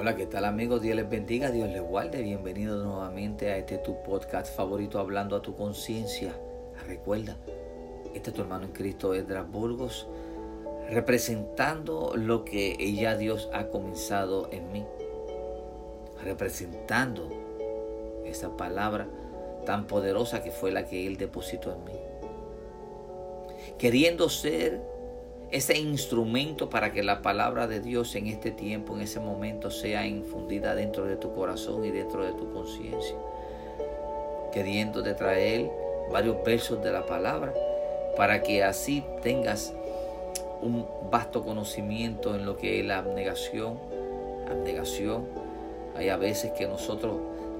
Hola, ¿qué tal amigos? Dios les bendiga, Dios les guarde. Bienvenidos nuevamente a este tu podcast favorito, hablando a tu conciencia. Recuerda, este es tu hermano en Cristo, Edras Burgos, representando lo que ya Dios ha comenzado en mí. Representando esa palabra tan poderosa que fue la que Él depositó en mí. Queriendo ser ese instrumento para que la palabra de Dios en este tiempo, en ese momento, sea infundida dentro de tu corazón y dentro de tu conciencia. Queriendo de traer varios versos de la palabra para que así tengas un vasto conocimiento en lo que es la abnegación. Abnegación. Hay a veces que nosotros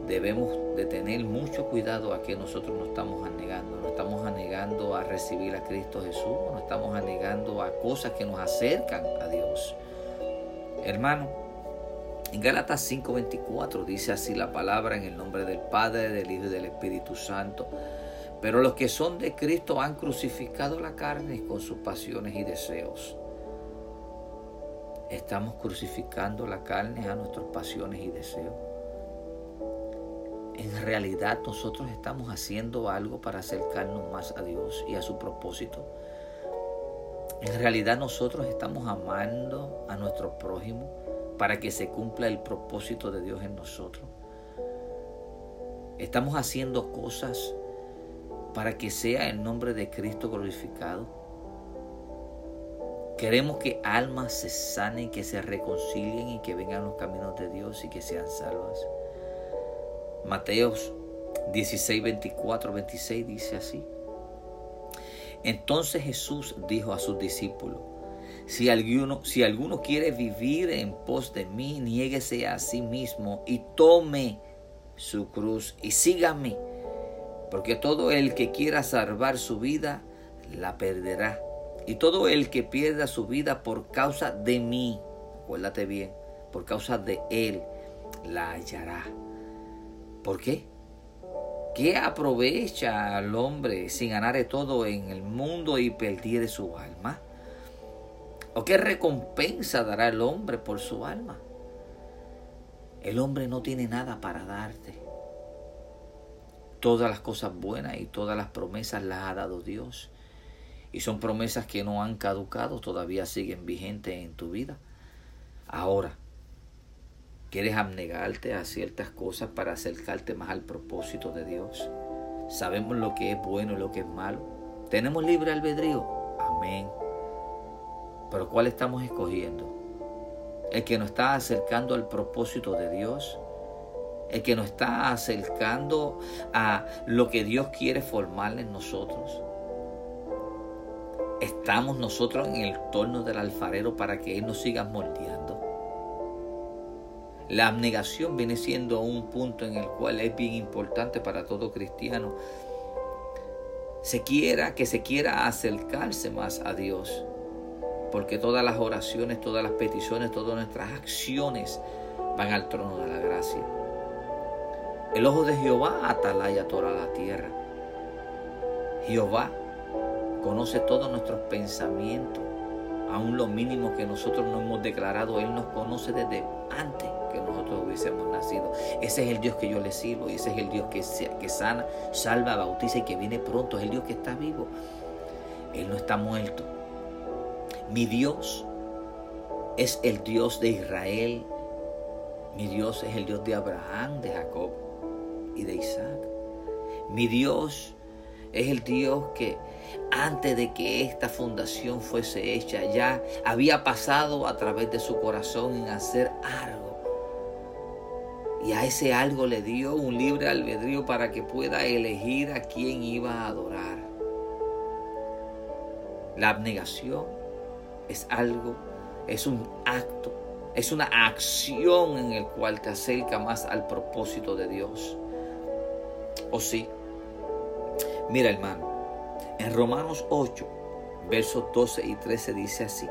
debemos de tener mucho cuidado a que nosotros nos estamos anegando. Nos estamos anegando a recibir a Cristo Jesús, nos estamos anegando a cosas que nos acercan a Dios. Hermano, en Gálatas 5:24 dice así la palabra en el nombre del Padre, del Hijo y del Espíritu Santo. Pero los que son de Cristo han crucificado la carne con sus pasiones y deseos. Estamos crucificando la carne a nuestras pasiones y deseos en realidad nosotros estamos haciendo algo para acercarnos más a Dios y a su propósito. En realidad nosotros estamos amando a nuestro prójimo para que se cumpla el propósito de Dios en nosotros. Estamos haciendo cosas para que sea el nombre de Cristo glorificado. Queremos que almas se sanen, que se reconcilien y que vengan los caminos de Dios y que sean salvas. Mateos 16, 24, 26 dice así. Entonces Jesús dijo a sus discípulos, si alguno, si alguno quiere vivir en pos de mí, niéguese a sí mismo y tome su cruz y sígame, porque todo el que quiera salvar su vida, la perderá. Y todo el que pierda su vida por causa de mí, acuérdate bien, por causa de él, la hallará. ¿Por qué? ¿Qué aprovecha al hombre si ganare todo en el mundo y perdiere su alma? ¿O qué recompensa dará el hombre por su alma? El hombre no tiene nada para darte. Todas las cosas buenas y todas las promesas las ha dado Dios. Y son promesas que no han caducado, todavía siguen vigentes en tu vida. Ahora, ¿Quieres abnegarte a ciertas cosas para acercarte más al propósito de Dios? Sabemos lo que es bueno y lo que es malo. ¿Tenemos libre albedrío? Amén. Pero ¿cuál estamos escogiendo? ¿El que nos está acercando al propósito de Dios? ¿El que nos está acercando a lo que Dios quiere formar en nosotros? ¿Estamos nosotros en el torno del alfarero para que Él nos siga moldeando? La abnegación viene siendo un punto en el cual es bien importante para todo cristiano. Se quiera que se quiera acercarse más a Dios. Porque todas las oraciones, todas las peticiones, todas nuestras acciones van al trono de la gracia. El ojo de Jehová atalaya toda la tierra. Jehová conoce todos nuestros pensamientos, aún lo mínimo que nosotros no hemos declarado, Él nos conoce desde antes que nosotros hubiésemos nacido. Ese es el Dios que yo le sirvo y ese es el Dios que, que sana, salva, bautiza y que viene pronto. Es el Dios que está vivo. Él no está muerto. Mi Dios es el Dios de Israel. Mi Dios es el Dios de Abraham, de Jacob y de Isaac. Mi Dios es el Dios que antes de que esta fundación fuese hecha ya había pasado a través de su corazón en hacer algo y a ese algo le dio un libre albedrío para que pueda elegir a quién iba a adorar. La abnegación es algo, es un acto, es una acción en el cual te acerca más al propósito de Dios. ¿O sí? Mira hermano, en Romanos 8, versos 12 y 13 dice así.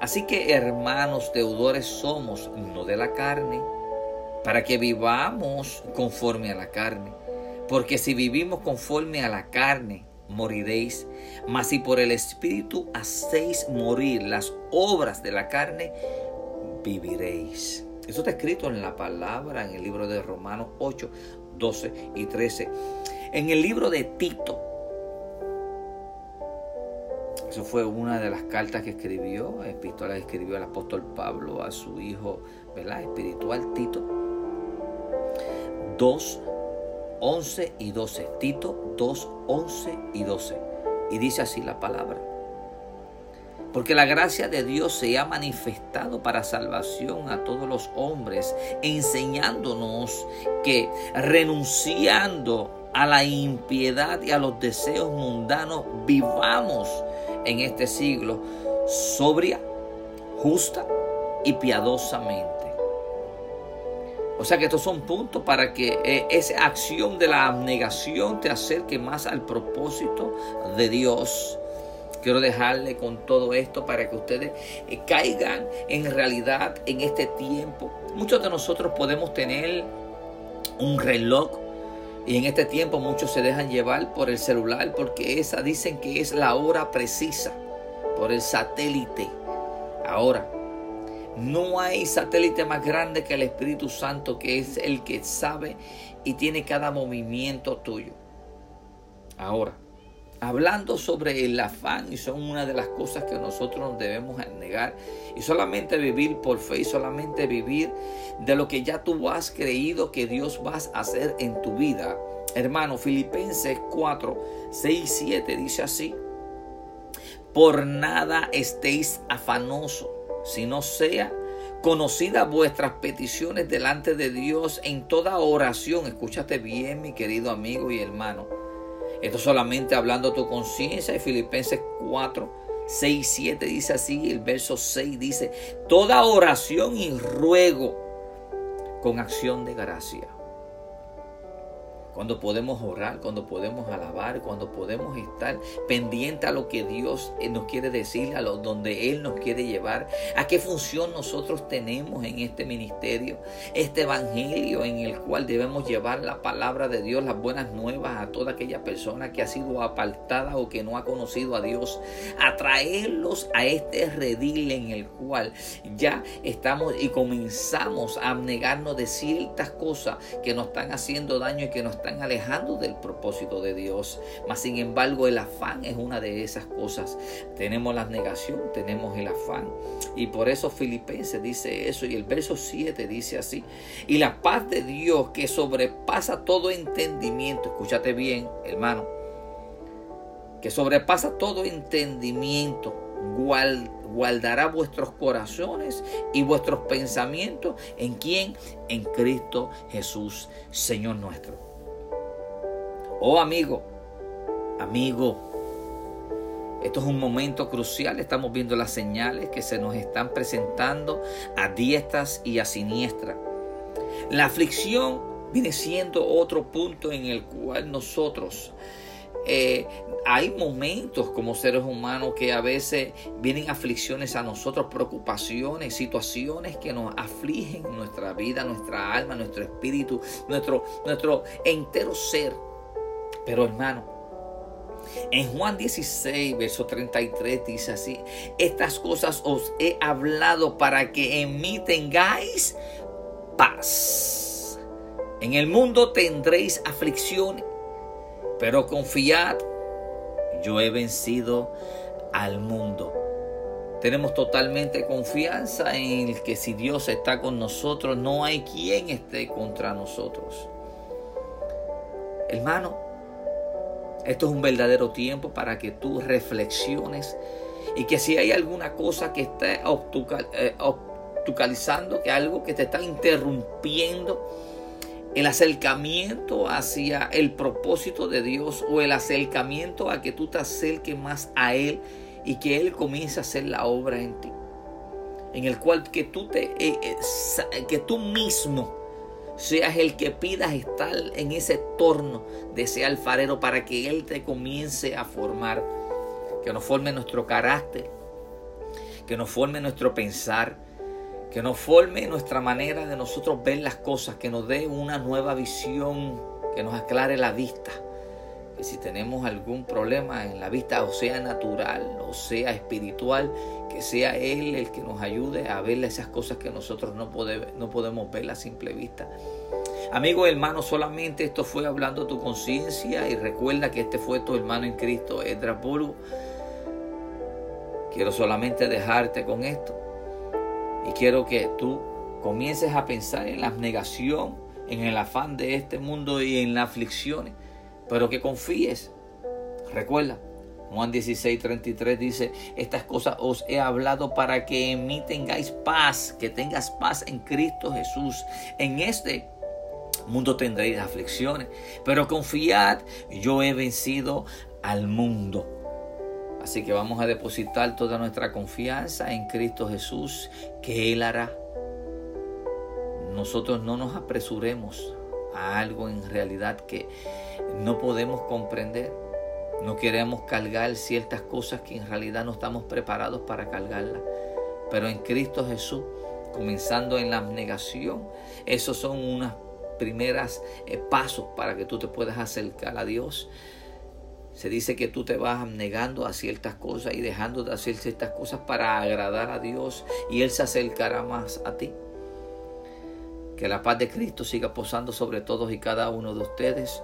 Así que hermanos deudores somos, no de la carne, para que vivamos conforme a la carne. Porque si vivimos conforme a la carne, moriréis. Mas si por el Espíritu hacéis morir las obras de la carne, viviréis. Eso está escrito en la palabra, en el libro de Romanos 8, 12 y 13. En el libro de Tito, eso fue una de las cartas que escribió, epístola que escribió el apóstol Pablo a su hijo ¿verdad? espiritual Tito. 2, 11 y 12. Tito 2, 11 y 12. Y dice así la palabra. Porque la gracia de Dios se ha manifestado para salvación a todos los hombres, enseñándonos que renunciando a la impiedad y a los deseos mundanos, vivamos en este siglo sobria, justa y piadosamente. O sea que estos son puntos para que eh, esa acción de la abnegación te acerque más al propósito de Dios Quiero dejarle con todo esto para que ustedes eh, caigan en realidad en este tiempo. Muchos de nosotros podemos tener un reloj y en este tiempo muchos se dejan llevar por el celular porque esa dicen que es la hora precisa por el satélite. Ahora, no hay satélite más grande que el Espíritu Santo que es el que sabe y tiene cada movimiento tuyo. Ahora, hablando sobre el afán y son una de las cosas que nosotros nos debemos negar y solamente vivir por fe y solamente vivir de lo que ya tú has creído que Dios vas a hacer en tu vida. Hermano, Filipenses 4, 6 y 7 dice así, por nada estéis afanosos, no sea conocida vuestras peticiones delante de Dios en toda oración. Escúchate bien, mi querido amigo y hermano esto solamente hablando tu conciencia. Y Filipenses 4, 6, 7 dice así. El verso 6 dice, toda oración y ruego con acción de gracia cuando podemos orar, cuando podemos alabar, cuando podemos estar pendiente a lo que Dios eh, nos quiere decir, a lo donde Él nos quiere llevar, a qué función nosotros tenemos en este ministerio, este evangelio en el cual debemos llevar la palabra de Dios, las buenas nuevas a toda aquella persona que ha sido apartada o que no ha conocido a Dios, atraerlos a este redil en el cual ya estamos y comenzamos a abnegarnos de ciertas cosas que nos están haciendo daño y que nos están alejando del propósito de Dios. Mas sin embargo el afán es una de esas cosas. Tenemos la negación, tenemos el afán. Y por eso Filipenses dice eso y el verso 7 dice así. Y la paz de Dios que sobrepasa todo entendimiento. Escúchate bien, hermano. Que sobrepasa todo entendimiento. guardará vuestros corazones y vuestros pensamientos en quién? En Cristo Jesús, Señor nuestro. Oh amigo, amigo, esto es un momento crucial, estamos viendo las señales que se nos están presentando a diestras y a siniestras. La aflicción viene siendo otro punto en el cual nosotros eh, hay momentos como seres humanos que a veces vienen aflicciones a nosotros, preocupaciones, situaciones que nos afligen nuestra vida, nuestra alma, nuestro espíritu, nuestro, nuestro entero ser. Pero hermano, en Juan 16, verso 33 dice así, estas cosas os he hablado para que en mí tengáis paz. En el mundo tendréis aflicción, pero confiad, yo he vencido al mundo. Tenemos totalmente confianza en que si Dios está con nosotros, no hay quien esté contra nosotros. Hermano, esto es un verdadero tiempo para que tú reflexiones y que si hay alguna cosa que está eh, obtucalizando, que algo que te está interrumpiendo el acercamiento hacia el propósito de Dios o el acercamiento a que tú te acerques más a Él y que Él comience a hacer la obra en ti. En el cual que tú, te, eh, eh, que tú mismo seas el que pidas estar en ese torno de ese alfarero para que Él te comience a formar, que nos forme nuestro carácter, que nos forme nuestro pensar, que nos forme nuestra manera de nosotros ver las cosas, que nos dé una nueva visión, que nos aclare la vista. Que si tenemos algún problema en la vista, o sea natural, o sea espiritual, que sea Él el que nos ayude a ver esas cosas que nosotros no, no podemos ver a simple vista. Amigo hermano, solamente esto fue hablando tu conciencia y recuerda que este fue tu hermano en Cristo, Edra Puro. Quiero solamente dejarte con esto y quiero que tú comiences a pensar en la negación, en el afán de este mundo y en las aflicciones, pero que confíes. Recuerda, Juan 16, 33 dice, estas cosas os he hablado para que en mí tengáis paz, que tengas paz en Cristo Jesús. En este mundo tendréis aflicciones, pero confiad, yo he vencido al mundo. Así que vamos a depositar toda nuestra confianza en Cristo Jesús, que Él hará. Nosotros no nos apresuremos a algo en realidad que no podemos comprender no queremos cargar ciertas cosas que en realidad no estamos preparados para cargarlas. Pero en Cristo Jesús, comenzando en la abnegación, esos son unos primeros eh, pasos para que tú te puedas acercar a Dios. Se dice que tú te vas abnegando a ciertas cosas y dejando de hacer ciertas cosas para agradar a Dios y Él se acercará más a ti. Que la paz de Cristo siga posando sobre todos y cada uno de ustedes.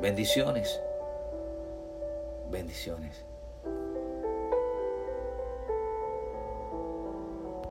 Bendiciones. Bendiciones.